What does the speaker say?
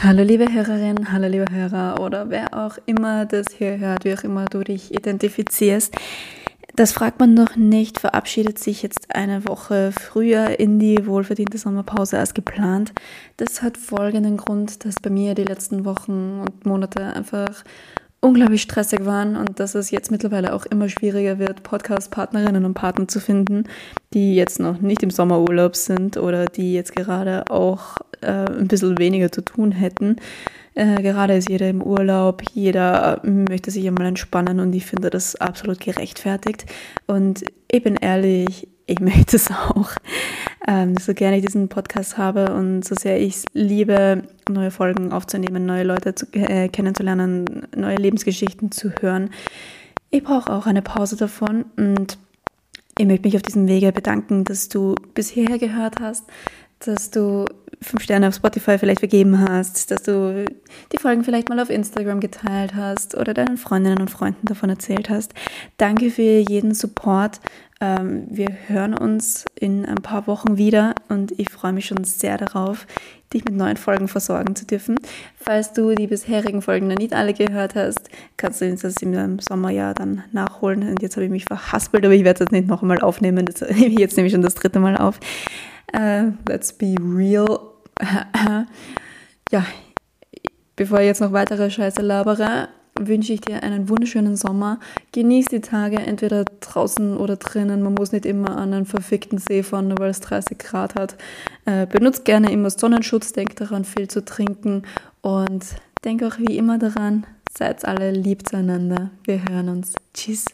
Hallo liebe Hörerin, hallo liebe Hörer oder wer auch immer das hier hört, wie auch immer du dich identifizierst. Das fragt man noch nicht, verabschiedet sich jetzt eine Woche früher in die wohlverdiente Sommerpause als geplant. Das hat folgenden Grund, dass bei mir die letzten Wochen und Monate einfach unglaublich stressig waren und dass es jetzt mittlerweile auch immer schwieriger wird, Podcast-Partnerinnen und Partner zu finden, die jetzt noch nicht im Sommerurlaub sind oder die jetzt gerade auch äh, ein bisschen weniger zu tun hätten. Äh, gerade ist jeder im Urlaub, jeder möchte sich einmal entspannen und ich finde das absolut gerechtfertigt. Und ich bin ehrlich, ich möchte es auch. Ähm, so gerne ich diesen Podcast habe und so sehr ich liebe, neue Folgen aufzunehmen, neue Leute zu, äh, kennenzulernen, neue Lebensgeschichten zu hören. Ich brauche auch eine Pause davon und ich möchte mich auf diesem Wege bedanken, dass du bis hierher gehört hast, dass du fünf Sterne auf Spotify vielleicht vergeben hast, dass du die Folgen vielleicht mal auf Instagram geteilt hast oder deinen Freundinnen und Freunden davon erzählt hast. Danke für jeden Support. Ähm, wir hören uns in ein paar Wochen wieder und ich freue mich schon sehr darauf, dich mit neuen Folgen versorgen zu dürfen. Falls du die bisherigen Folgen noch nicht alle gehört hast, kannst du das im Sommerjahr dann nachholen. Und jetzt habe ich mich verhaspelt, aber ich werde das nicht noch einmal aufnehmen. Jetzt nehme ich schon das dritte Mal auf. Uh, let's be real. ja, bevor ich jetzt noch weitere Scheiße labere, wünsche ich dir einen wunderschönen Sommer. Genieß die Tage entweder draußen oder drinnen. Man muss nicht immer an einen verfickten See fahren, nur weil es 30 Grad hat. Äh, benutzt gerne immer Sonnenschutz, denk daran, viel zu trinken und denk auch wie immer daran, seid alle lieb zueinander. Wir hören uns. Tschüss.